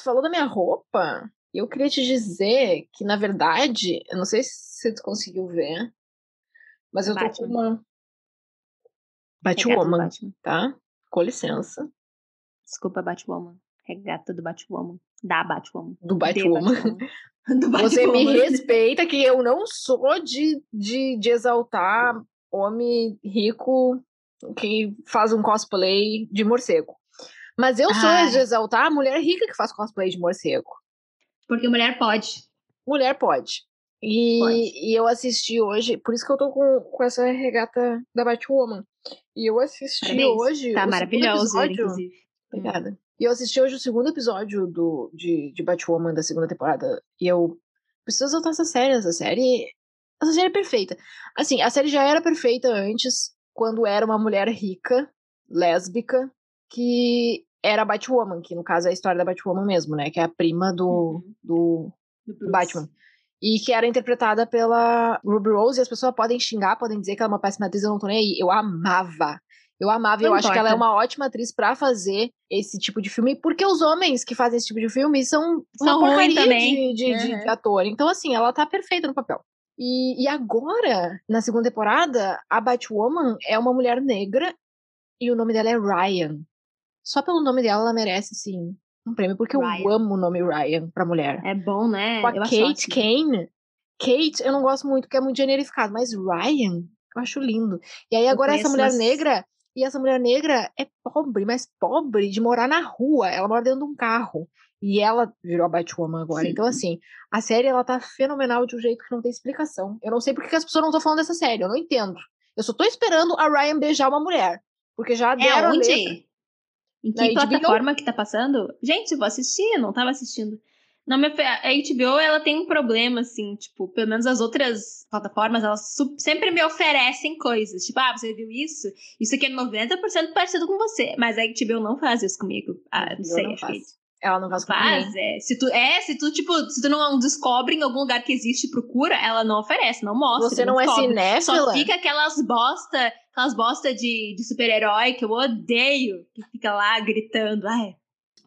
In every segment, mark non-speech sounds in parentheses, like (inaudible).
tu falou da minha roupa. Eu queria te dizer que, na verdade, eu não sei se tu conseguiu ver, mas eu tô Batman. com uma. Batwoman, Batman. tá? Com licença. Desculpa, Batwoman. Regata do Batwoman. Da Batwoman. Do De Batwoman. (laughs) Do Você me Batwoman. respeita que eu não sou de, de, de exaltar homem rico que faz um cosplay de morcego. Mas eu sou Ah. de exaltar a mulher rica que faz cosplay de morcego. Porque mulher pode. Mulher pode. E, Pode. e eu assisti hoje, por isso que eu tô com, com essa regata da Batwoman. E eu assisti Parabéns. hoje. Tá maravilhoso, inclusive. Obrigada. E eu assisti hoje o segundo episódio do, de, de Batwoman da segunda temporada. E eu preciso exaltar essa série. Essa série. Essa série é perfeita. Assim, a série já era perfeita antes, quando era uma mulher rica, lésbica, que era a Batwoman, que no caso é a história da Batwoman mesmo, né? Que é a prima do, Uhum. do, Do. Batman. E que era interpretada pela Ruby Rose, e as pessoas podem xingar, podem dizer que ela é uma péssima atriz, eu não tô nem aí. Eu amava. Eu amava, e eu Não acho que ela é importa. uma ótima atriz pra fazer esse tipo de filme, porque os homens que fazem esse tipo de filme são uma São ruins porcaria também. de, de, de Uhum. ator. Então, assim, ela tá perfeita no papel. E, e agora, na segunda temporada, a Batwoman é uma mulher negra e o nome dela é Ryan. Só pelo nome dela, ela merece, sim, um prêmio, porque eu Ryan. amo o nome Ryan pra mulher. É bom, né? Com a Eu Kate. Kane. Kate, eu não gosto muito, porque é muito generificado, mas Ryan, eu acho lindo. E aí Eu agora essa mulher negra, e essa mulher negra é pobre, mas pobre de morar na rua. Ela mora dentro de um carro. E ela virou a Batwoman agora. Então, assim, a série ela tá fenomenal de um jeito que não tem explicação. Eu não sei porque que as pessoas não estão falando dessa série, eu não entendo. Eu só tô esperando a Ryan beijar uma mulher. Porque já É deram letra. onde? Em Na que HBO? plataforma que tá passando? Gente, vou assistir, não tava assistindo. Não, ofe- a HBO, ela tem um problema, assim, tipo, pelo menos as outras plataformas, elas sempre me oferecem coisas. Tipo, ah, você viu isso? Isso aqui é 90% parecido com você. Mas a HBO não faz isso comigo. Ah, não sei, não faz. Ela não faz ninguém. faz, é. Se tu, é, se tu, tipo, se tu não descobre em algum lugar que existe e procura, ela não oferece, não mostra. Você não é descobre. cinéfila? Só fica aquelas bosta, aquelas bosta de, de super-herói que eu odeio, que fica lá gritando. Ai.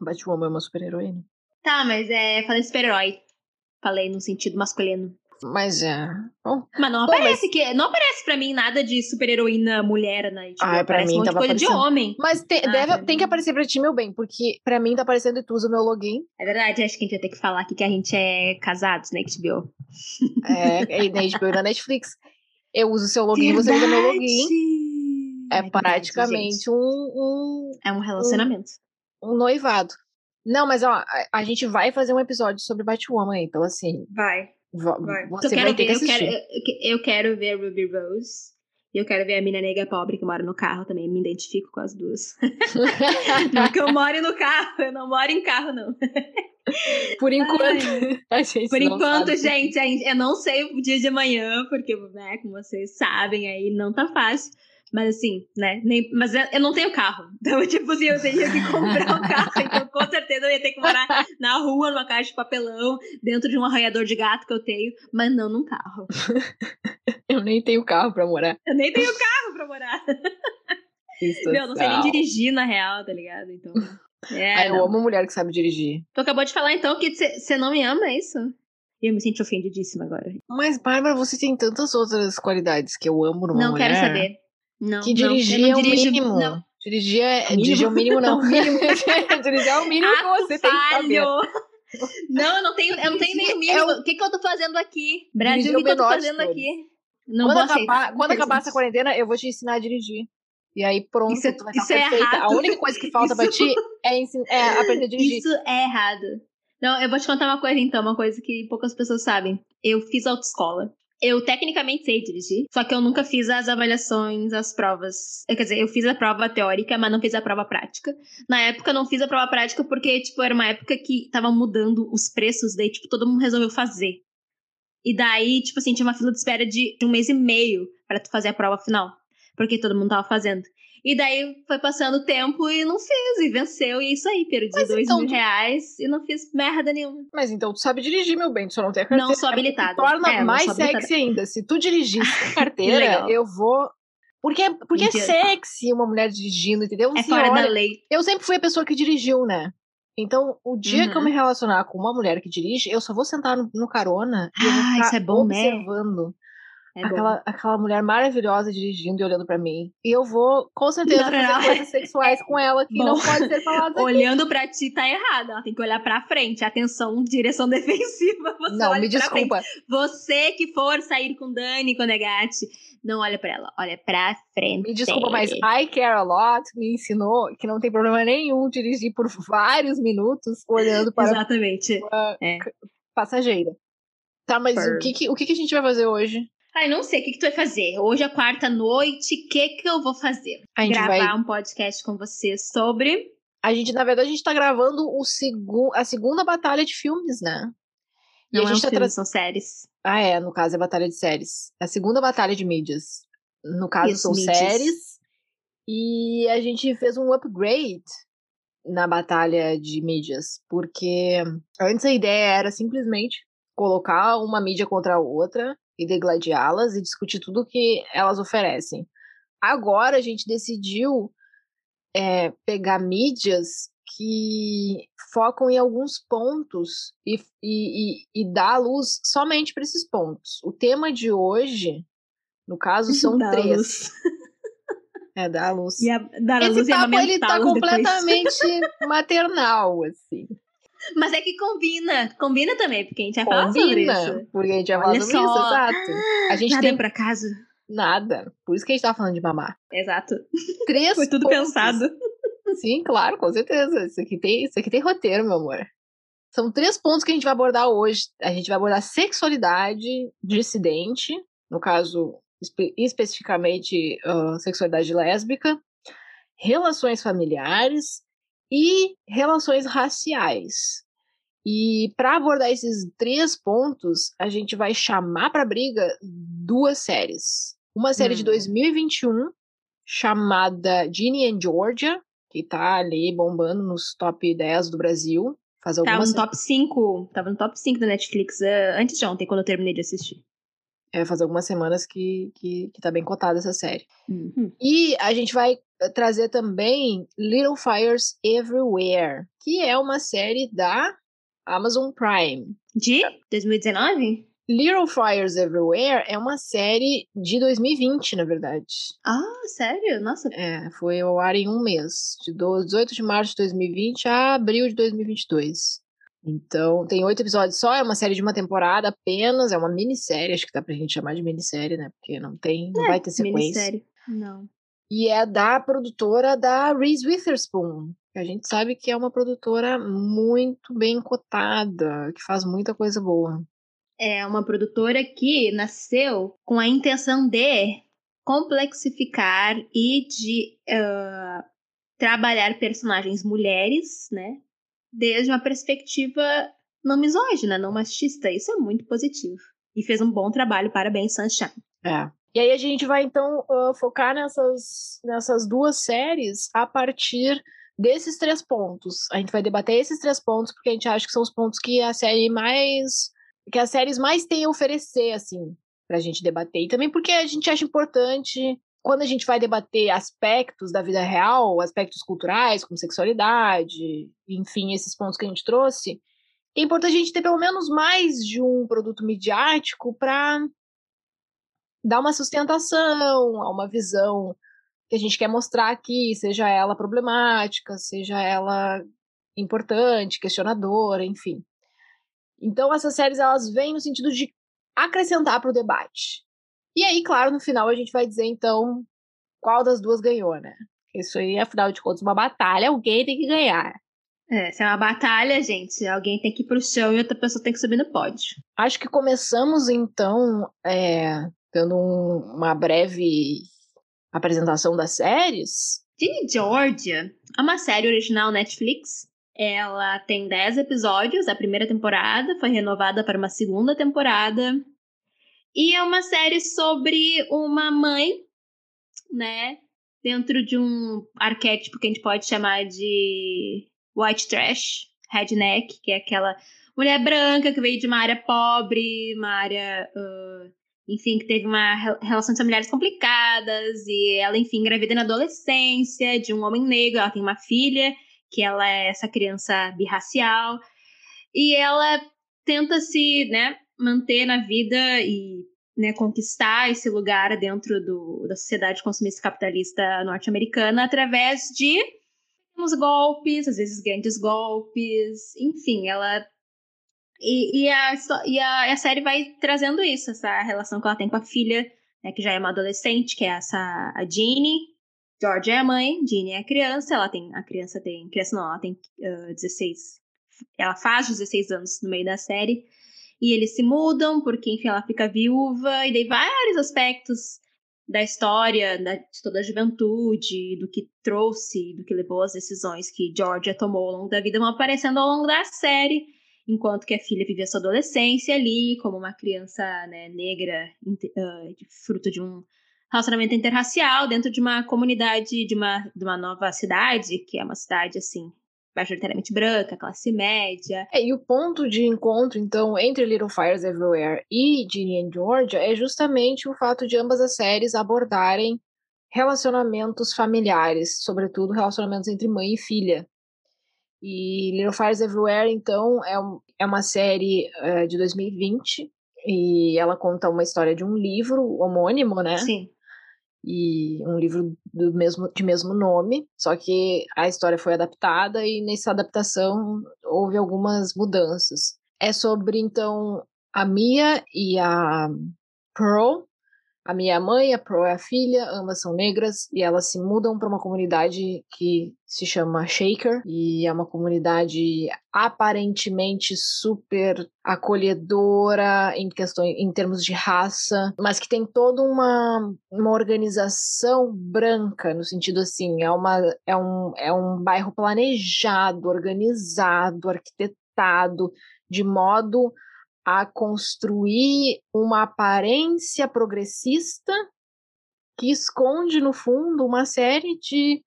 Batwoman é uma super-heroína. Tá, mas é. Falei super-herói. Falei no sentido masculino. Mas é. Bom, Mas não Bom, aparece que. Não aparece pra mim nada de super-heroína mulher na HBO. Ah, pra aparece mim um tava coisa de homem. Mas te- Ah, deve, pra tem que aparecer pra ti, meu bem, porque pra mim tá aparecendo e tu usa o meu login. É verdade, acho que a gente vai ter que falar aqui que a gente é casados na HBO. É, é na HBO e na Netflix. Eu uso o seu login, você usa meu login. É praticamente gente. um, um, É um relacionamento. um noivado. Não, mas ó, a, a gente vai fazer um episódio sobre Batwoman, então assim, Vai. Vai. você eu quero vai ter ver, que eu assistir. quero, eu, que- eu quero ver a Ruby Rose. E eu quero ver a mina negra pobre que mora no carro também. Me identifico com as duas. (laughs) não que eu more no carro, eu não moro em carro, não. Por enquanto, (laughs) a gente Por não enquanto, sabe. gente, a gente- eu não sei o dia de amanhã, porque, né, como vocês sabem aí, não tá fácil. Mas assim, né, nem, mas eu, não tenho carro. (laughs) Então, tipo assim, eu teria que comprar um carro. Então, com certeza, eu ia ter que morar na rua, numa caixa de papelão, dentro de um arranhador de gato que eu tenho, mas não num carro. (laughs) Eu nem tenho carro pra morar. Eu nem tenho carro pra morar. Isso (laughs) Meu, eu não sei nem dirigir, na real, tá ligado? Então. É, Ah, eu não. amo mulher que sabe dirigir. Tu acabou de falar, então, que você não me ama, é isso? E eu me sinto ofendidíssima agora. Mas, Bárbara, você tem tantas outras qualidades que eu amo numa não mulher. quero saber. Não, Que não, eu dirigir não é o mínimo. Não, Dirigir é, É o mínimo? dirigir é o mínimo, não. (laughs) É mínimo. (laughs) dirigir é o mínimo que você tem que saber. Não, eu não tenho, eu não tenho nem o mínimo. É o- O que, que eu tô fazendo aqui? Brasil, Dirigir o que, que eu tô fazendo aqui? Não Quando, acabar, quando acabar essa quarentena, eu vou te ensinar a dirigir. E aí, pronto, Isso é- tu vai estar isso é perfeita. errado. A única coisa que falta pra (laughs) Isso- ti é, é aprender a dirigir. Isso é errado. Não, eu vou te contar uma coisa então, uma coisa que poucas pessoas sabem. Eu fiz autoescola. Eu tecnicamente sei dirigir, só que eu nunca fiz as avaliações, as provas. Eh, Quer dizer, eu fiz a prova teórica, mas não fiz a prova prática. Na época, não fiz a prova prática porque, tipo, era uma época que tava mudando os preços, daí, tipo, todo mundo resolveu fazer. E daí, tipo assim, tinha uma fila de espera de um mês e meio pra tu fazer a prova final. Porque todo mundo tava fazendo. E daí foi passando o tempo e não fiz, e venceu, e é isso aí, perdi Mas dois então mil tu- reais e não fiz merda nenhuma. Mas então tu sabe dirigir, meu bem, tu só não tem a carteira. Não sou habilitada. Torna É, mais sexy ainda. Se tu dirigir (laughs) sem carteira, eu vou. Porque, porque é sexy uma mulher dirigindo, entendeu? É Se fora olha- da lei. Eu sempre fui a pessoa que dirigiu, né? Então, o dia uhum. que eu me uhum. relacionar com uma mulher que dirige, eu só vou sentar no, no carona e eu vou ah, isso é bom, né? observando. Né? É aquela, aquela mulher maravilhosa dirigindo e olhando para mim. E eu vou, com certeza, não, fazer coisas sexuais com ela que Bom, não pode ser faladas (laughs) Olhando para ti tá errado. Ela tem que olhar para frente. Atenção, direção (laughs) defensiva. Você não, me desculpa. Frente. Você que for sair com Dani Conegatti, não olha para ela, olha pra frente. Me desculpa, mas I Care a Lot me ensinou que não tem problema nenhum dirigir por vários minutos olhando para Exatamente. a é. passageira. Tá, mas o, que, que, o que, que a gente vai fazer hoje? Ai, não sei o que, que tu vai fazer. Hoje é quarta noite, o que, que eu vou fazer? Gravar vai... um podcast com você sobre. A gente, na verdade, a gente tá gravando o segu... a segunda batalha de filmes, né? E não a gente é um tá filme, tra... são séries. Ah, é, no caso é batalha de séries. A segunda batalha de mídias. No caso, Isso, são mídias. séries. E a gente fez um upgrade na batalha de mídias. Porque antes a ideia era simplesmente colocar uma mídia contra a outra e degladiá-las e discutir tudo que elas oferecem. Agora a gente decidiu é, pegar mídias que focam em alguns pontos e, e, e, e dar luz somente para esses pontos. O tema de hoje, no caso, (laughs) são dá três. Luz. É, dar luz. E a, dar Esse luz papo, ele tá completamente (laughs) maternal, assim. Mas é que combina. Combina também, porque a gente vai falar sobre isso. Porque a gente vai falar sobre só. isso, exato. A gente Nada tem pra casa. Nada. Por isso que a gente tá falando de mamar. Exato. Três Foi tudo pontos. pensado. Sim, claro, com certeza. Isso aqui, tem, isso aqui tem roteiro, meu amor. São três pontos que a gente vai abordar hoje. A gente vai abordar sexualidade dissidente, no caso, espe especificamente uh, sexualidade lésbica, relações familiares e relações raciais. E para abordar esses três pontos, a gente vai chamar para briga duas séries. Uma série hum. de 2021 chamada Ginny and Georgia, que tá ali bombando nos top 10 do Brasil. Faz Tava no top 5, tava no top 5 da Netflix uh, antes de ontem, quando eu terminei de assistir. É, faz algumas semanas que, que, que tá bem cotada essa série. Uhum. E a gente vai trazer também Little Fires Everywhere, que é uma série da Amazon Prime. De 2019? Little Fires Everywhere é uma série de 2020, na verdade. Ah, sério? Nossa. É, foi ao ar em um mês, de 18 de março de 2020 a abril de 2022. Então, tem oito episódios só, é uma série de uma temporada apenas, é uma minissérie, acho que dá pra gente chamar de minissérie, né? Porque não tem, não é, vai ter sequência. Minissérie, não. E é da produtora da Reese Witherspoon, que a gente sabe que é uma produtora muito bem cotada, que faz muita coisa boa. É uma produtora que nasceu com a intenção de complexificar e de uh, trabalhar personagens mulheres, né? Desde uma perspectiva não misógina, não machista. Isso é muito positivo. E fez um bom trabalho, parabéns, Sunshine. É. E aí a gente vai então uh, focar nessas, nessas duas séries a partir desses três pontos. A gente vai debater esses três pontos porque a gente acha que são os pontos que a série mais que as séries mais têm a oferecer assim pra gente debater. E também porque a gente acha importante quando a gente vai debater aspectos da vida real, aspectos culturais, como sexualidade, enfim, esses pontos que a gente trouxe, é importante a gente ter pelo menos mais de um produto midiático para dar uma sustentação a uma visão que a gente quer mostrar aqui, seja ela problemática, seja ela importante, questionadora, enfim. Então essas séries elas vêm no sentido de acrescentar para o debate. E aí, claro, no final a gente vai dizer então qual das duas ganhou, né? Isso aí, afinal de contas, uma batalha, alguém tem que ganhar. É, se é uma batalha, gente, alguém tem que ir pro chão e outra pessoa tem que subir no pódio. Acho que começamos então é, dando um, uma breve apresentação das séries. Ginny Georgia é uma série original Netflix. Ela tem 10 episódios, a primeira temporada foi renovada para uma segunda temporada. E é uma série sobre uma mãe, né, dentro de um arquétipo que a gente pode chamar de white trash, redneck, que é aquela mulher branca que veio de uma área pobre, uma área uh, enfim, que teve uma relações familiares complicadas e ela, enfim, engravida na adolescência de um homem negro, ela tem uma filha que ela é essa criança birracial. E ela tenta se, né, manter na vida e né, conquistar esse lugar dentro do, da sociedade consumista capitalista norte-americana através de uns golpes, às vezes grandes golpes, enfim, ela e, e, a, e a, a, série vai trazendo isso, essa relação que ela tem com a filha, né, que já é uma adolescente, que é essa a Jeannie. George é a mãe, Jeannie é a criança, ela tem, a criança tem, criança não, ela tem uh, 16, ela faz 16 anos no meio da série, e eles se mudam, porque, enfim, ela fica viúva, e daí vários aspectos da história, da, de toda a juventude, do que trouxe, do que levou as decisões que Georgia tomou ao longo da vida, vão aparecendo ao longo da série, enquanto que a filha vive a sua adolescência ali, como uma criança né, negra, uh, fruto de um relacionamento interracial, dentro de uma comunidade, de uma, de uma nova cidade, que é uma cidade, assim, majoritariamente branca, classe média. É, e o ponto de encontro, então, entre Little Fires Everywhere e Ginny and Georgia é justamente o fato de ambas as séries abordarem relacionamentos familiares, sobretudo relacionamentos entre mãe e filha. E Little Fires Everywhere, então, é, um, é uma série uh, de 2020 e ela conta uma história de um livro homônimo, né? Sim e um livro do mesmo de mesmo nome, só que a história foi adaptada e nessa adaptação houve algumas mudanças. É sobre então a Mia e a Pearl, a minha mãe, a Pro é a filha, ambas são negras e elas se mudam para uma comunidade que se chama Shaker e é uma comunidade aparentemente super acolhedora em questões em termos de raça, mas que tem toda uma, uma organização branca no sentido assim, é uma é um é um bairro planejado, organizado, arquitetado de modo a construir uma aparência progressista que esconde, no fundo, uma série de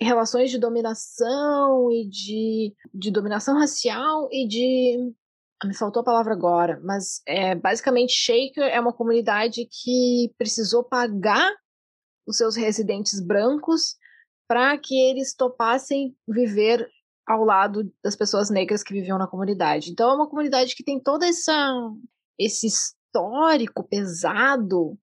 relações de dominação e de, de dominação racial e de. Me faltou a palavra agora, mas é, basicamente Shaker é uma comunidade que precisou pagar os seus residentes brancos para que eles topassem viver ao lado das pessoas negras que viviam na comunidade. Então é uma comunidade que tem todo essa, esse histórico pesado,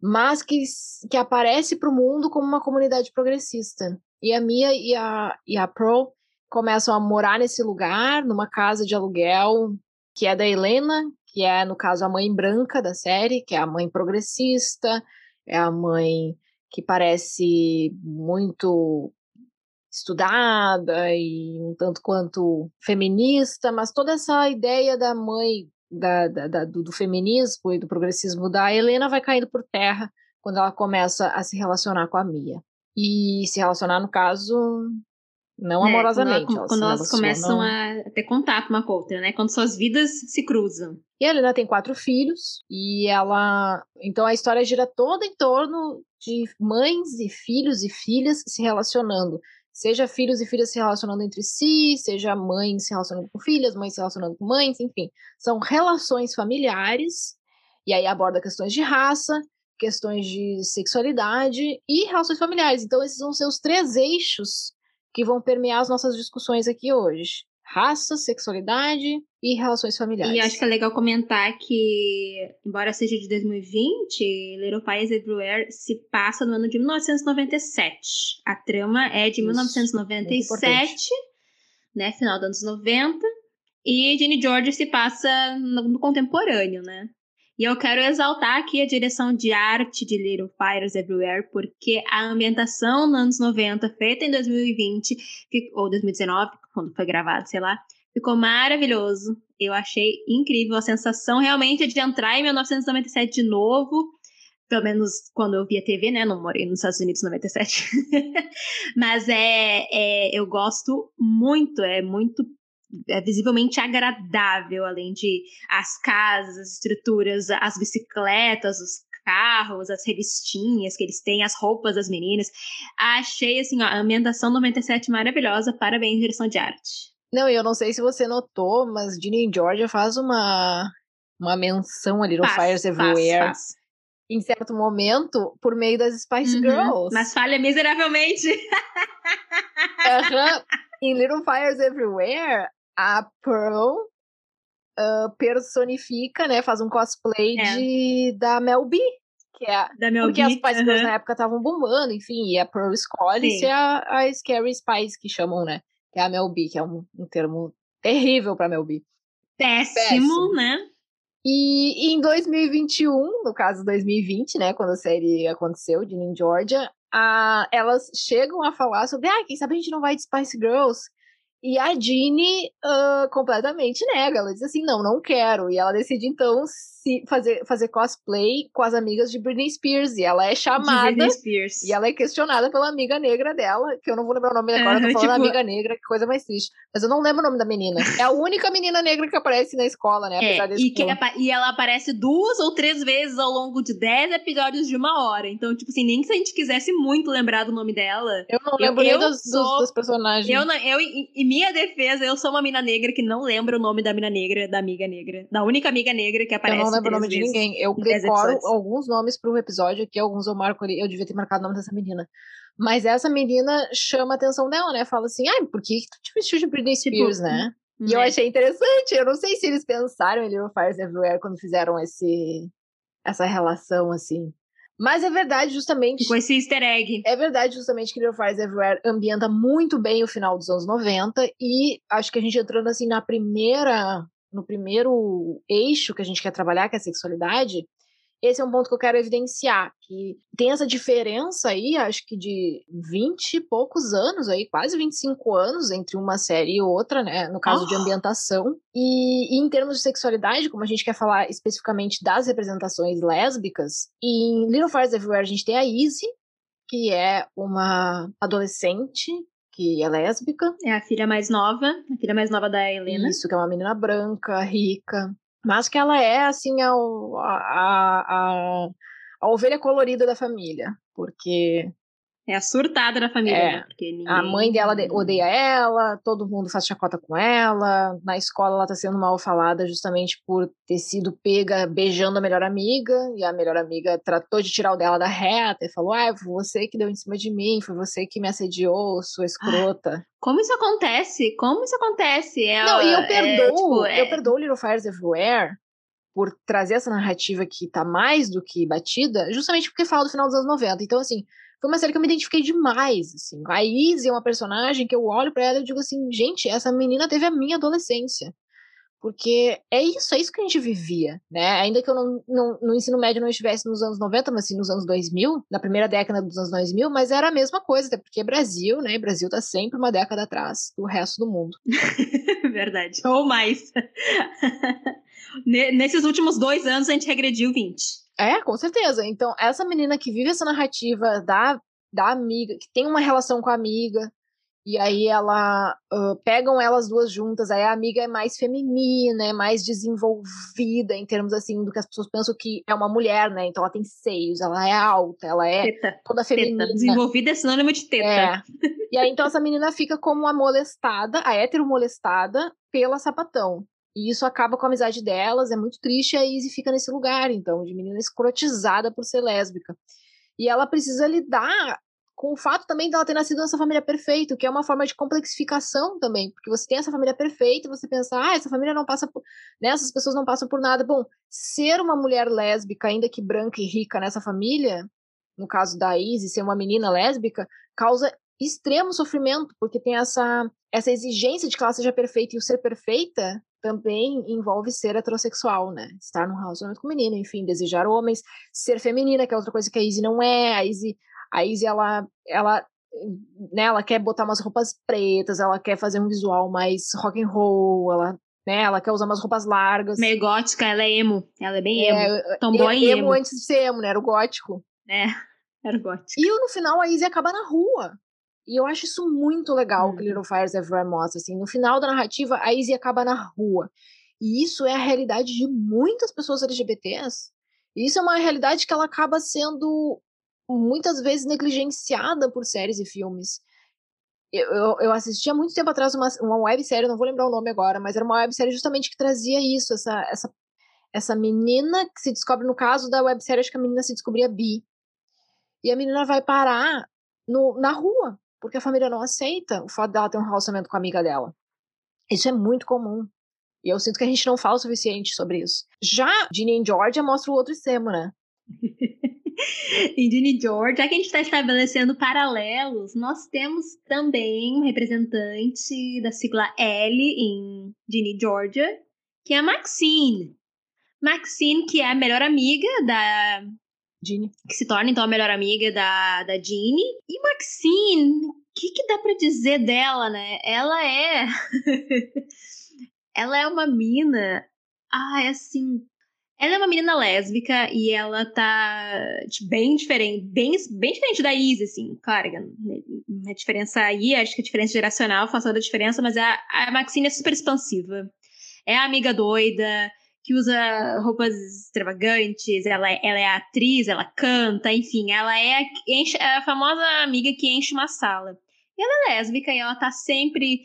mas que, que aparece para o mundo como uma comunidade progressista. E a Mia e a, e a Pro começam a morar nesse lugar, numa casa de aluguel que é da Helena, que é, no caso, a mãe branca da série, que é a mãe progressista, é a mãe que parece muito estudada e um tanto quanto feminista, mas toda essa ideia da mãe da, da, da, do, do, feminismo e do progressismo da Helena vai caindo por terra quando ela começa a se relacionar com a Mia. E se relacionar, no caso, não é, amorosamente. Quando, ela, quando elas começam a ter contato uma com a outra, né? Quando suas vidas se cruzam. E a Helena tem quatro filhos, e ela. Então a história gira toda em torno de mães e filhos e filhas se relacionando. Seja filhos e filhas se relacionando entre si, seja mães se relacionando com filhas, mães se relacionando com mães, enfim. São relações familiares, e aí aborda questões de raça, questões de sexualidade e relações familiares. Então, esses vão ser os três eixos que vão permear as nossas discussões aqui hoje raça, sexualidade e relações familiares. E acho que é legal comentar que, embora seja de 2020, Little Fires Everywhere se passa no ano de 1997. A trama é de Isso, 1997, né, final dos anos 90, e Ginny George se passa no, no contemporâneo, né? E eu quero exaltar aqui a direção de arte de Little Fires Everywhere, porque a ambientação nos anos 90, feita em 2020, ou 2019, quando foi gravado, sei lá, ficou maravilhoso. Eu achei incrível a sensação realmente de entrar em 1997 de novo. Pelo menos quando eu via TV, né? Não morei nos Estados Unidos em 97. (laughs) Mas é, é, eu gosto muito, é muito é visivelmente agradável, além de as casas, as estruturas, as bicicletas, os carros, as revistinhas que eles têm, as roupas das meninas. Achei, assim, ó, a ambientação 97 maravilhosa. Parabéns, direção de arte. Não, eu não sei se você notou, mas Ginny Georgia faz uma, uma menção ali no faz, Fires Everywhere. Faz, faz. em certo momento por meio das Spice uhum, Girls. Mas falha miseravelmente. uhum. (laughs) Em Little Fires Everywhere, a Pearl uh, personifica, né? Faz um cosplay é. de, da Mel B. Que é, da Mel porque B. as Spice Girls na época estavam bombando, enfim, e a Pearl escolhe Sim. ser a, a Scary Spice, que chamam, né? Que é a Mel B, que é um, um termo terrível pra Mel B. Péssimo, Péssimo. né? E, e, em 2021, no caso 2020, né, quando a série aconteceu, de New Georgia, a, elas chegam a falar sobre, ah, quem sabe a gente não vai de Spice Girls, e a Jeannie uh, completamente nega. Ela diz assim: não, não quero. E ela decide então fazer, fazer cosplay com as amigas de Britney Spears. E ela é chamada. Britney Spears. E ela é questionada pela amiga negra dela, que eu não vou lembrar o nome agora, tô falando tipo... amiga negra, que coisa mais triste. Mas eu não lembro o nome da menina. É a única menina negra que aparece na escola, né? Apesar é, e, que e ela aparece duas ou três vezes ao longo de dez episódios de uma hora. Então, tipo assim, nem se a gente quisesse muito lembrar do nome dela. Eu não lembro eu, nem eu dos, sou... dos, personagens. Eu, eu, em minha defesa, eu sou uma mina negra que não lembra o nome da mina negra, da amiga negra. Da única amiga negra que aparece. Eu não lembro o nome de ninguém. Eu decoro alguns nomes para o episódio aqui, alguns eu marco ali. Eu devia ter marcado o nome dessa menina. Mas essa menina chama a atenção dela, né? Fala assim, ai, por que tu te vestiu de Britney tipo, Spears, tipo, né? E eu né? achei interessante. Eu não sei se eles pensaram em Little Fires Everywhere quando fizeram esse, essa relação, assim. Mas é verdade, justamente. Com esse easter egg. É verdade, justamente, que Little Fires Everywhere ambienta muito bem o final dos anos 90. E acho que a gente entrando, assim, na primeira no primeiro eixo que a gente quer trabalhar, que é a sexualidade, esse é um ponto que eu quero evidenciar, que tem essa diferença aí, acho que de 20 e poucos anos aí, quase 25 anos entre uma série e outra, né, no caso oh. de ambientação. E, e, em termos de sexualidade, como a gente quer falar especificamente das representações lésbicas, em Little Fires Everywhere a gente tem a Izzy, que é uma adolescente que é lésbica. É a filha mais nova, a filha mais nova da Helena. Isso, que é uma menina branca, rica. Mas que ela é, assim, a, a, a, a ovelha colorida da família. Porque é a surtada da família, é. né? Porque ninguém... A mãe dela odeia ela, todo mundo faz chacota com ela. Na escola ela tá sendo mal falada justamente por ter sido pega beijando a melhor amiga. E a melhor amiga tratou de tirar o dela da reta e falou: Ah, foi você que deu em cima de mim, foi você que me assediou, sua escrota. Como isso acontece? Como isso acontece? É, Não, e eu é, perdoo, é, tipo, é... eu perdoo Little Fires Everywhere por trazer essa narrativa que tá mais do que batida, justamente porque fala do final dos anos 90. Então, assim, foi uma série que eu me identifiquei demais, assim. A Izzy é uma personagem que eu olho para ela e digo assim, gente, essa menina teve a minha adolescência. Porque é isso, é isso que a gente vivia, né? Ainda que eu não, não, no ensino médio não estivesse nos anos 90, mas sim nos anos 2000, na primeira década dos anos 2000, mas era a mesma coisa, até porque Brasil, né? Brasil tá sempre uma década atrás do resto do mundo. (laughs) Verdade. Ou mais. (laughs) Nesses últimos dois anos a gente regrediu 20. É, com certeza. Então, essa menina que vive essa narrativa da, da amiga, que tem uma relação com a amiga, e aí ela uh, pegam elas duas juntas, aí a amiga é mais feminina, é mais desenvolvida em termos assim do que as pessoas pensam que é uma mulher, né? Então ela tem seios, ela é alta, ela é teta. toda feminina. Teta. Desenvolvida é sinônimo de teta. É. E aí então essa menina fica como a molestada, a hétero molestada pela sapatão. E isso acaba com a amizade delas, é muito triste, e a Izzy fica nesse lugar, então, de menina escrotizada por ser lésbica. E ela precisa lidar com o fato também dela ter nascido nessa família perfeita, que é uma forma de complexificação também, porque você tem essa família perfeita você pensa, ah, essa família não passa por. Né, essas pessoas não passam por nada. Bom, ser uma mulher lésbica, ainda que branca e rica nessa família, no caso da Izzy, ser uma menina lésbica, causa extremo sofrimento, porque tem essa, essa exigência de que ela seja perfeita e o ser perfeita também envolve ser heterossexual, né? Estar num relacionamento com menino, enfim, desejar homens, ser feminina, que é outra coisa que a Izzy não é. A Izzy, a Izzy ela, ela, né, ela quer botar umas roupas pretas, ela quer fazer um visual mais rock and roll, ela, né, ela quer usar umas roupas largas. Meio gótica, ela é emo, ela é bem emo. É, Tomboy emo, emo antes de ser emo, né? Era o gótico. É, (laughs) era o gótico. E no final a Izzy acaba na rua. E eu acho isso muito legal que uhum. Little Fires Everywhere mostra. Assim, no final da narrativa, a Izzy acaba na rua. E isso é a realidade de muitas pessoas LGBTs. E isso é uma realidade que ela acaba sendo muitas vezes negligenciada por séries e filmes. Eu, eu, eu assisti há muito tempo atrás uma, uma websérie, não vou lembrar o nome agora, mas era uma websérie justamente que trazia isso, essa, essa, essa menina que se descobre, no caso da websérie, acho que a menina se descobria bi. E a menina vai parar no, na rua, porque a família não aceita o fato dela ter um relacionamento com a amiga dela. Isso é muito comum. E eu sinto que a gente não fala o suficiente sobre isso. Já Ginny e Georgia mostra o outro extremo, né? (laughs) Ginny George, já que a gente está estabelecendo paralelos, nós temos também um representante da sigla L em Ginny Georgia, que é a Maxine. Maxine, que é a melhor amiga da Ginny. Que se torna então a melhor amiga da, da Ginny. E Maxine, o que, que dá para dizer dela, né? Ela é. (laughs) ela é uma mina. Ah, é assim. Ela é uma menina lésbica e ela tá bem diferente, bem, bem diferente da Izzy, assim. Claro, a diferença aí, acho que a diferença geracional faz toda a diferença, mas a, a Maxine é super expansiva. É a amiga doida, que usa roupas extravagantes, ela, é, ela é atriz, ela canta, enfim, ela é a, enche, a famosa amiga que enche uma sala. E ela é lésbica e ela tá sempre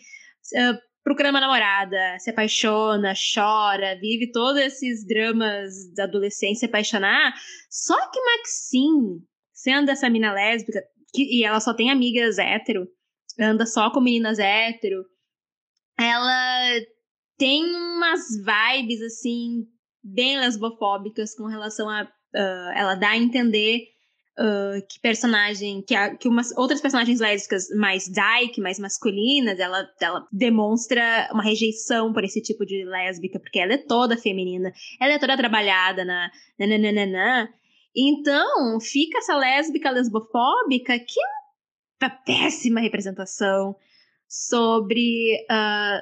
uh, procurando uma namorada, se apaixona, chora, vive todos esses dramas da adolescência apaixonar. Só que Maxine, sendo essa mina lésbica, que, e ela só tem amigas hétero, anda só com meninas hétero, ela tem umas vibes, assim, bem lesbofóbicas com relação a. Uh, ela dá a entender uh, que personagem. Que, a, que umas outras personagens lésbicas mais dyke, mais masculinas, ela, ela demonstra uma rejeição por esse tipo de lésbica, porque ela é toda feminina, ela é toda trabalhada na. Nananana. Então, fica essa lésbica lesbofóbica que é uma péssima representação sobre uh,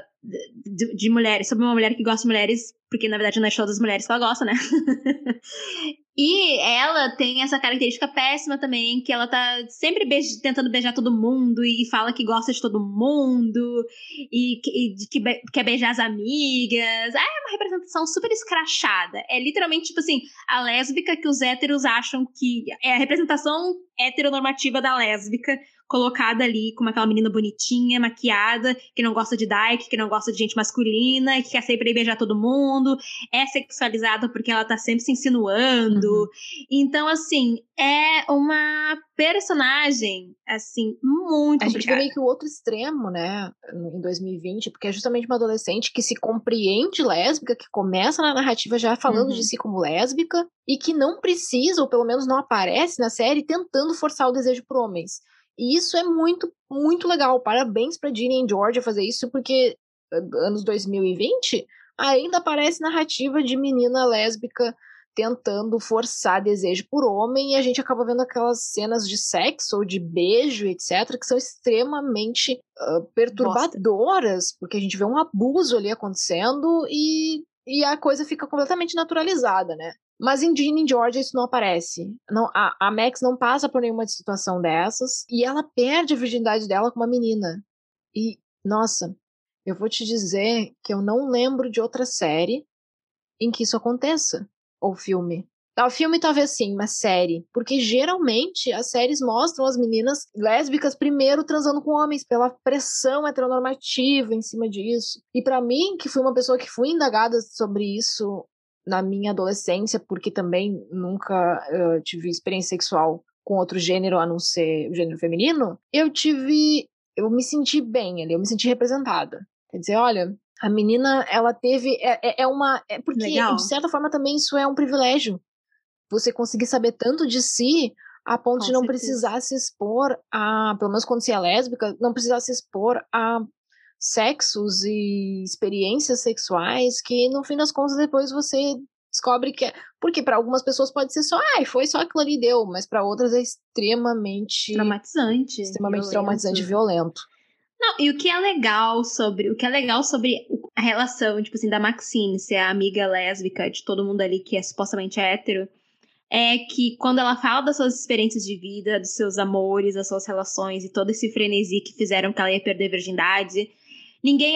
de, de, mulheres, sobre uma mulher que gosta de mulheres, porque na verdade não é show das mulheres que ela gosta, né? (laughs) e ela tem essa característica péssima também, que ela tá sempre beij tentando beijar todo mundo e fala que gosta de todo mundo e, e que be quer beijar as amigas. Ah, é uma representação super escrachada. É literalmente, tipo assim, a lésbica que os héteros acham que é a representação heteronormativa da lésbica colocada ali como aquela menina bonitinha, maquiada, que não gosta de dyke, que não gosta de gente masculina, que quer sempre beijar todo mundo, é sexualizada porque ela tá sempre se insinuando. Uhum. Então, assim, é uma personagem, assim, muito A gente vê meio que o outro extremo, né, em 2020, porque é justamente uma adolescente que se compreende lésbica, que começa na narrativa já falando uhum. de si como lésbica, e que não precisa, ou pelo menos não aparece na série, tentando forçar o desejo por homens. E isso é muito, muito legal. Parabéns para Ginny e Georgia fazer isso, porque anos 2020 ainda aparece narrativa de menina lésbica tentando forçar desejo por homem e a gente acaba vendo aquelas cenas de sexo ou de beijo, etc, que são extremamente uh, perturbadoras, Bosta. porque a gente vê um abuso ali acontecendo e, e a coisa fica completamente naturalizada, né? Mas em Ginny e Georgia isso não aparece. Não, a, a Max não passa por nenhuma situação dessas. E ela perde a virgindade dela com uma menina. E, nossa, eu vou te dizer que eu não lembro de outra série em que isso aconteça. Ou filme. Tá, o filme talvez sim, mas série. Porque geralmente as séries mostram as meninas lésbicas primeiro transando com homens, pela pressão heteronormativa em cima disso. E para mim, que fui uma pessoa que fui indagada sobre isso na minha adolescência, porque também nunca uh, tive experiência sexual com outro gênero a não ser o gênero feminino, eu tive. Eu me senti bem ali, eu me senti representada. Quer dizer, olha, a menina, ela teve. É, é, é uma. É porque, Legal. de certa forma, também isso é um privilégio. Você conseguir saber tanto de si a ponto com de não certeza. precisar se expor a. Pelo menos quando você é lésbica, não precisar se expor a sexos e experiências sexuais que no fim das contas depois você descobre que é. Porque para algumas pessoas pode ser só, ai, ah, foi só aquilo ali deu, mas para outras é extremamente. Traumatizante. Extremamente violento. traumatizante e violento. Não, e o que é legal sobre. O que é legal sobre a relação, tipo assim, da Maxine ser a amiga lésbica de todo mundo ali que é supostamente hétero, é que quando ela fala das suas experiências de vida, dos seus amores, das suas relações e todo esse frenesi que fizeram que ela ia perder a virgindade, ninguém.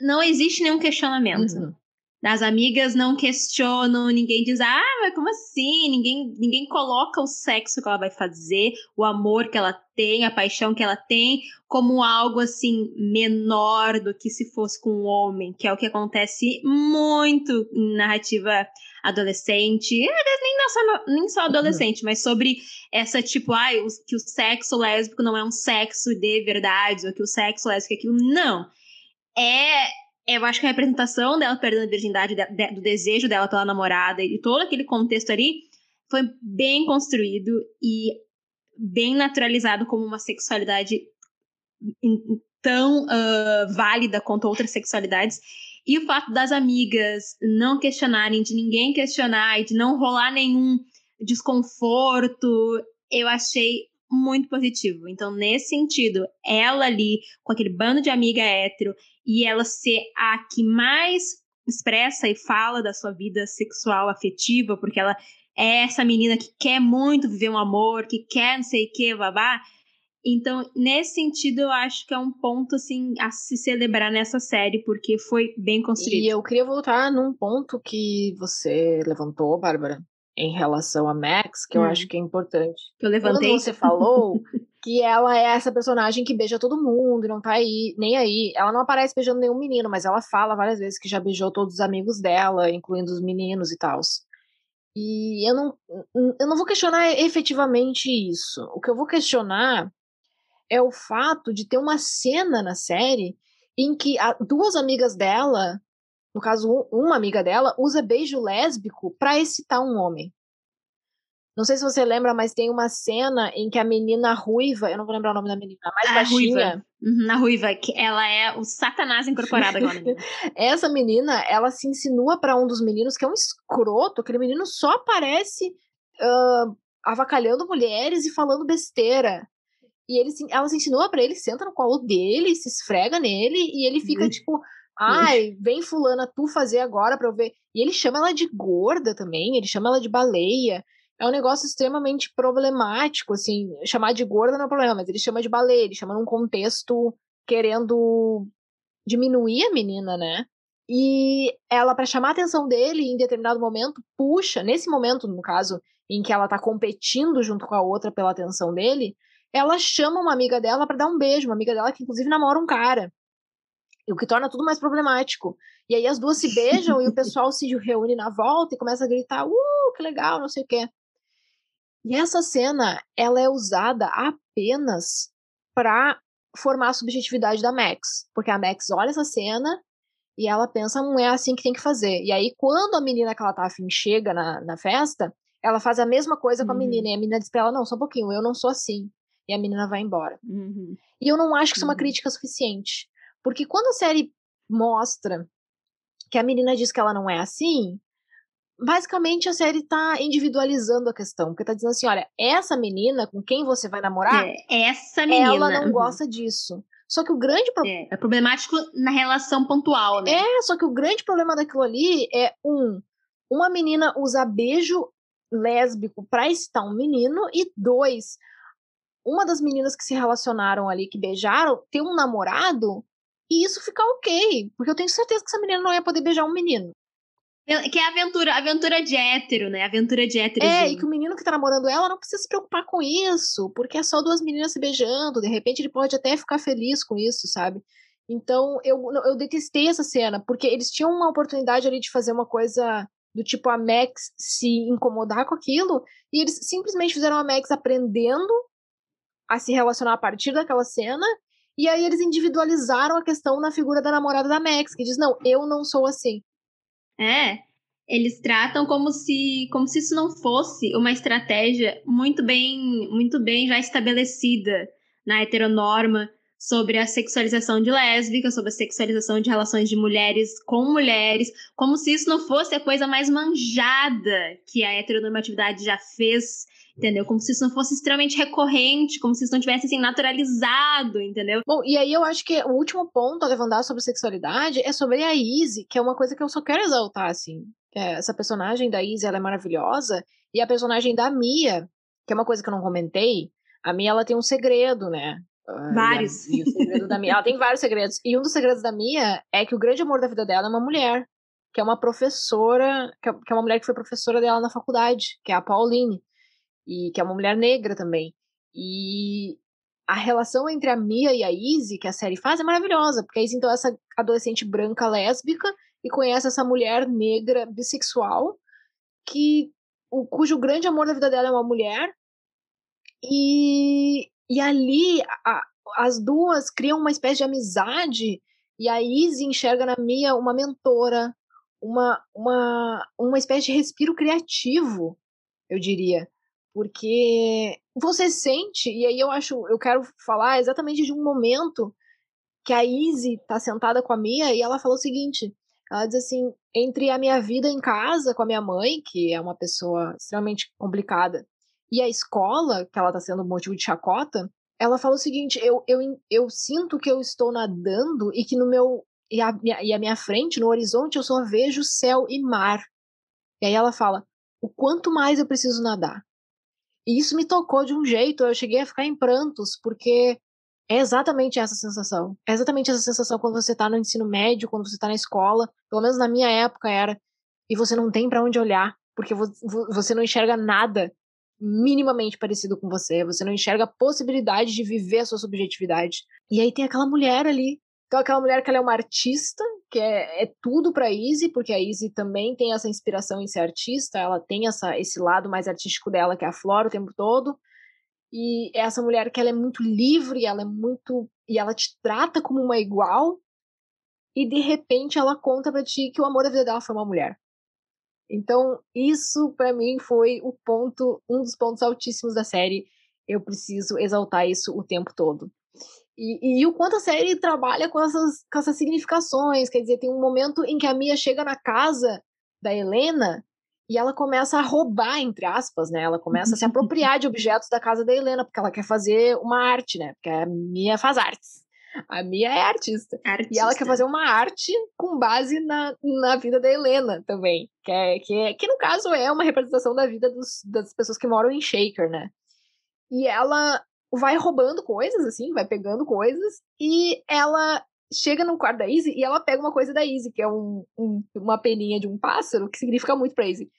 Não existe nenhum questionamento. Uhum. As amigas não questionam, ninguém diz, ah, mas como assim? Ninguém, ninguém coloca o sexo que ela vai fazer, o amor que ela tem, a paixão que ela tem, como algo assim menor do que se fosse com um homem, que é o que acontece muito em narrativa adolescente, nem só, nem só adolescente, mas sobre essa tipo, ai, ah, que o sexo lésbico não é um sexo de verdade, ou que o sexo lésbico é aquilo. Não. É eu acho que a representação dela perdendo a virgindade, de, de, do desejo dela pela namorada e todo aquele contexto ali foi bem construído e bem naturalizado como uma sexualidade tão uh, válida quanto outras sexualidades. E o fato das amigas não questionarem, de ninguém questionar e de não rolar nenhum desconforto, eu achei muito positivo. Então, nesse sentido, ela ali, com aquele bando de amiga hétero, e ela ser a que mais expressa e fala da sua vida sexual afetiva, porque ela é essa menina que quer muito viver um amor, que quer não sei o que, babá. Então, nesse sentido, eu acho que é um ponto, assim, a se celebrar nessa série, porque foi bem construído. E eu queria voltar num ponto que você levantou, Bárbara, em relação a Max, que hum. eu acho que é importante. Eu levantei. Quando você falou (laughs) que ela é essa personagem que beija todo mundo e não tá aí, nem aí. Ela não aparece beijando nenhum menino, mas ela fala várias vezes que já beijou todos os amigos dela, incluindo os meninos e tal. E eu não, eu não vou questionar efetivamente isso. O que eu vou questionar é o fato de ter uma cena na série em que a, duas amigas dela, no caso uma amiga dela, usa beijo lésbico para excitar um homem. Não sei se você lembra, mas tem uma cena em que a menina ruiva, eu não vou lembrar o nome da menina, a mais a baixinha. Ruiva. Uhum, a ruiva, que ela é o satanás incorporado agora. (laughs) Essa menina, ela se insinua para um dos meninos que é um escroto, aquele menino só aparece uh, avacalhando mulheres e falando besteira. E ele, ela se insinua para ele, senta no colo dele, se esfrega nele, e ele fica uhum. tipo, ai, vem fulana tu fazer agora pra eu ver. E ele chama ela de gorda também, ele chama ela de baleia é um negócio extremamente problemático, assim, chamar de gorda não é problema, mas ele chama de baleia, ele chama num contexto querendo diminuir a menina, né? E ela, para chamar a atenção dele, em determinado momento, puxa, nesse momento, no caso, em que ela tá competindo junto com a outra pela atenção dele, ela chama uma amiga dela para dar um beijo, uma amiga dela que inclusive namora um cara. O que torna tudo mais problemático. E aí as duas se (laughs) beijam e o pessoal se reúne na volta e começa a gritar: uh, que legal, não sei o quê. E essa cena, ela é usada apenas para formar a subjetividade da Max, porque a Max olha essa cena e ela pensa, não hum, é assim que tem que fazer. E aí, quando a menina que ela tá afim chega na, na festa, ela faz a mesma coisa uhum. com a menina, uhum. e a menina diz pra ela, não, só um pouquinho, eu não sou assim. E a menina vai embora. Uhum. E eu não acho que isso é uma uhum. crítica suficiente. Porque quando a série mostra que a menina diz que ela não é assim, basicamente a série tá individualizando a questão, porque tá dizendo assim, olha, essa menina com quem você vai namorar, é, essa menina, ela não uhum. gosta disso. Só que o grande problema. É, é, problemático na relação pontual, né? É, só que o grande problema daquilo ali é, um, uma menina usar beijo lésbico pra excitar um menino, e dois, uma das meninas que se relacionaram ali, que beijaram, ter um namorado, e isso fica ok. Porque eu tenho certeza que essa menina não ia poder beijar um menino. Que é aventura, aventura de hétero, né? Aventura de hétero. É, e que o menino que tá namorando ela não precisa se preocupar com isso, porque é só duas meninas se beijando, de repente ele pode até ficar feliz com isso, sabe? Então, eu, eu detestei essa cena, porque eles tinham uma oportunidade ali de fazer uma coisa do tipo a Max se incomodar com aquilo, e eles simplesmente fizeram a Max aprendendo a se relacionar a partir daquela cena, e aí eles individualizaram a questão na figura da namorada da Max, que diz: Não, eu não sou assim. É, eles tratam como se, como se isso não fosse uma estratégia muito bem, muito bem já estabelecida na heteronorma sobre a sexualização de lésbicas, sobre a sexualização de relações de mulheres com mulheres, como se isso não fosse a coisa mais manjada que a heteronormatividade já fez entendeu? Como se isso não fosse extremamente recorrente, como se isso não tivesse assim naturalizado, entendeu? Bom, e aí eu acho que o último ponto a levantar sobre sexualidade é sobre a Izzy, que é uma coisa que eu só quero exaltar, assim. É, essa personagem da Izzy, ela é maravilhosa, e a personagem da Mia, que é uma coisa que eu não comentei, a Mia, ela tem um segredo, né? Ah, vários. E, a, e o segredo da Mia, ela tem vários segredos. E um dos segredos da Mia é que o grande amor da vida dela é uma mulher. que é uma professora, que é, que é uma mulher que foi professora dela na faculdade, que é a Pauline, e que é uma mulher negra também. E a relação entre a Mia e a Izzy, que a série faz, é maravilhosa, porque a Izzy, então, é essa adolescente branca lésbica e conhece essa mulher negra bissexual, que o, cujo grande amor da vida dela é uma mulher, e, e ali a, as duas criam uma espécie de amizade, e a Izzy enxerga na Mia uma mentora, uma, uma, uma espécie de respiro criativo, eu diria. Porque você sente, e aí eu acho, eu quero falar exatamente de um momento que a Izzy tá sentada com a Mia e ela falou o seguinte: ela diz assim, entre a minha vida em casa com a minha mãe, que é uma pessoa extremamente complicada, e a escola, que ela tá sendo motivo de chacota, ela fala o seguinte: eu, eu, eu sinto que eu estou nadando e que no meu. E a, e a minha frente, no horizonte, eu só vejo céu e mar. E aí ela fala: o quanto mais eu preciso nadar. E isso me tocou de um jeito, eu cheguei a ficar em prantos, porque é exatamente essa sensação. É exatamente essa sensação quando você tá no ensino médio, quando você tá na escola, pelo menos na minha época era, e você não tem para onde olhar, porque você não enxerga nada minimamente parecido com você, você não enxerga a possibilidade de viver a sua subjetividade. E aí tem aquela mulher ali. Então, aquela mulher que ela é uma artista, que é, é tudo pra Izzy, porque a Izzy também tem essa inspiração em ser artista, ela tem essa, esse lado mais artístico dela, que é a Flora o tempo todo. E é essa mulher que ela é muito livre, ela é muito. e ela te trata como uma igual, e de repente ela conta para ti que o amor da vida dela foi uma mulher. Então, isso para mim foi o ponto, um dos pontos altíssimos da série. Eu preciso exaltar isso o tempo todo. E, e, o quanto a série trabalha com essas, com essas significações. Quer dizer, tem um momento em que a Mia chega na casa da Helena e ela começa a roubar, entre aspas, né? Ela começa a se apropriar de objetos da casa da Helena, porque ela quer fazer uma arte, né? Porque a Mia faz artes. A Mia é artista. artista. E ela quer fazer uma arte com base na, na vida da Helena também. Que, é, que, é, que no caso é uma representação da vida dos, das pessoas que moram em Shaker, né? E ela vai roubando coisas, assim, vai pegando coisas. E ela chega no quarto da Izzy e ela pega uma coisa da Izzy, que é um, um, uma peninha de um pássaro, que significa muito pra Izzy.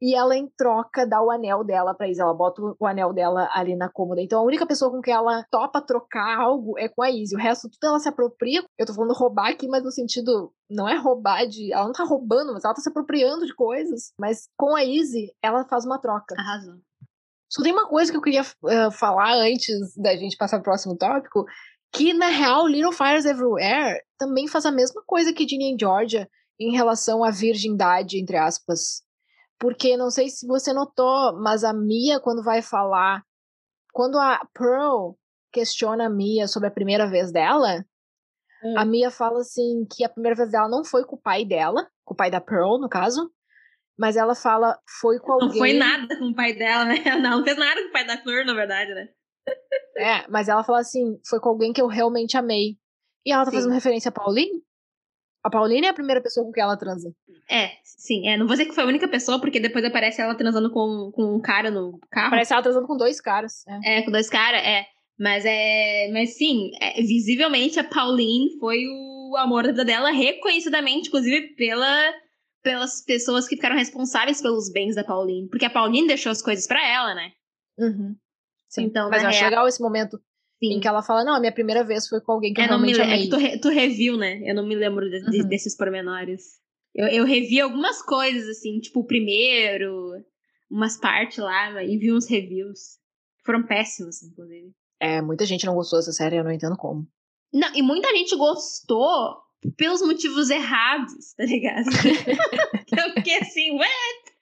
E ela, em troca, dá o anel dela pra Izzy. Ela bota o anel dela ali na cômoda. Então, a única pessoa com que ela topa trocar algo é com a Izzy. O resto, tudo ela se apropria. Eu tô falando roubar aqui, mas no sentido. Não é roubar de. Ela não tá roubando, mas ela tá se apropriando de coisas. Mas com a Izzy, ela faz uma troca. Arrasou. Só tem uma coisa que eu queria uh, falar antes da gente passar pro próximo tópico. Que, na real, Little Fires Everywhere também faz a mesma coisa que Ginny e Georgia em relação à virgindade, entre aspas. Porque não sei se você notou, mas a Mia, quando vai falar. Quando a Pearl questiona a Mia sobre a primeira vez dela, hum. a Mia fala assim que a primeira vez dela não foi com o pai dela, com o pai da Pearl, no caso. Mas ela fala, foi com alguém. Não foi nada com o pai dela, né? Não, (laughs) não fez nada com o pai da Flor, na verdade, né? É, mas ela fala assim, foi com alguém que eu realmente amei. E ela tá sim. fazendo referência a Pauline? A Pauline é a primeira pessoa com quem ela transa. É, sim. É, não vou dizer que foi a única pessoa, porque depois aparece ela transando com, com um cara no carro. Aparece ela transando com dois caras. É, é com dois caras, é. Mas é. Mas sim, é, visivelmente a Pauline foi o amor da vida dela, reconhecidamente, inclusive, pela, pelas pessoas que ficaram responsáveis pelos bens da Pauline. Porque a Pauline deixou as coisas para ela, né? Uhum. Sim. Então, Mas eu acho real... legal esse momento Sim. Em que ela fala, não, a minha primeira vez foi com alguém que eu, eu realmente não me, amei. É que tu, re, tu reviu, né? Eu não me lembro de, de, uhum. desses pormenores. Eu, eu revi algumas coisas, assim, tipo o primeiro, umas partes lá, e vi uns reviews. Foram péssimos, inclusive. É, muita gente não gostou dessa série, eu não entendo como. Não, e muita gente gostou pelos motivos errados, tá ligado? (laughs) (laughs) eu fiquei assim, what?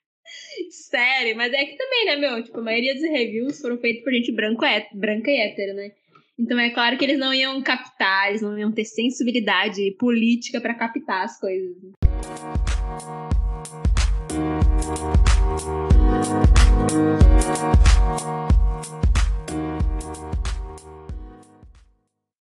Sério, mas é que também, né, meu? Tipo, a maioria dos reviews foram feitos por gente branco, é, branca e hétero, né? Então é claro que eles não iam captar, eles não iam ter sensibilidade política para captar as coisas. Né?